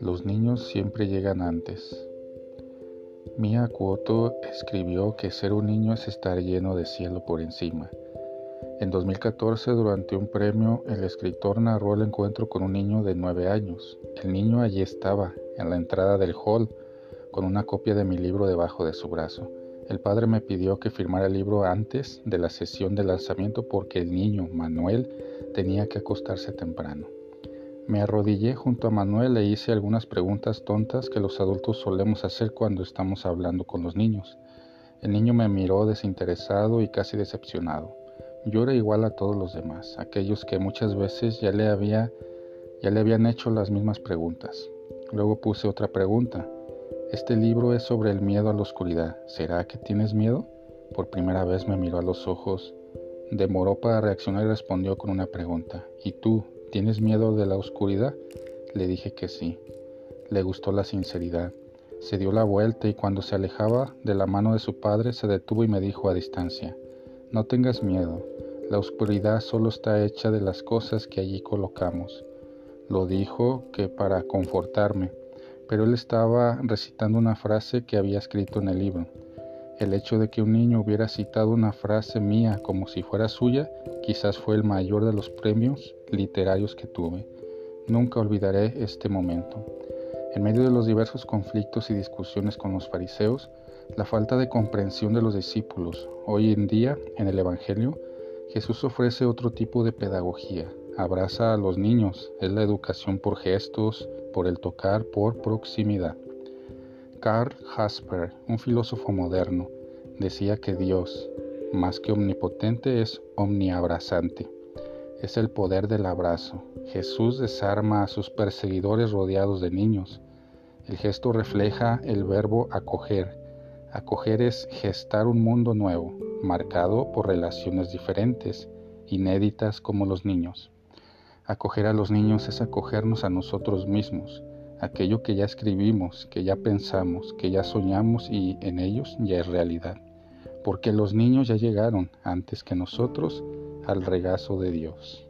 Los niños siempre llegan antes. Mia Kuoto escribió que ser un niño es estar lleno de cielo por encima. En 2014, durante un premio, el escritor narró el encuentro con un niño de nueve años. El niño allí estaba, en la entrada del hall, con una copia de mi libro debajo de su brazo. El padre me pidió que firmara el libro antes de la sesión de lanzamiento porque el niño, Manuel, tenía que acostarse temprano. Me arrodillé junto a Manuel e hice algunas preguntas tontas que los adultos solemos hacer cuando estamos hablando con los niños. El niño me miró desinteresado y casi decepcionado. Yo era igual a todos los demás, aquellos que muchas veces ya le, había, ya le habían hecho las mismas preguntas. Luego puse otra pregunta. Este libro es sobre el miedo a la oscuridad. ¿Será que tienes miedo? Por primera vez me miró a los ojos. Demoró para reaccionar y respondió con una pregunta. ¿Y tú, ¿Tienes miedo de la oscuridad? Le dije que sí. Le gustó la sinceridad. Se dio la vuelta y cuando se alejaba de la mano de su padre se detuvo y me dijo a distancia, no tengas miedo, la oscuridad solo está hecha de las cosas que allí colocamos. Lo dijo que para confortarme, pero él estaba recitando una frase que había escrito en el libro. El hecho de que un niño hubiera citado una frase mía como si fuera suya quizás fue el mayor de los premios literarios que tuve. Nunca olvidaré este momento. En medio de los diversos conflictos y discusiones con los fariseos, la falta de comprensión de los discípulos, hoy en día en el Evangelio, Jesús ofrece otro tipo de pedagogía. Abraza a los niños, es la educación por gestos, por el tocar, por proximidad. Karl Jasper, un filósofo moderno, decía que Dios, más que omnipotente, es omniabrazante. Es el poder del abrazo. Jesús desarma a sus perseguidores rodeados de niños. El gesto refleja el verbo acoger. Acoger es gestar un mundo nuevo, marcado por relaciones diferentes, inéditas como los niños. Acoger a los niños es acogernos a nosotros mismos, aquello que ya escribimos, que ya pensamos, que ya soñamos y en ellos ya es realidad, porque los niños ya llegaron antes que nosotros al regazo de Dios.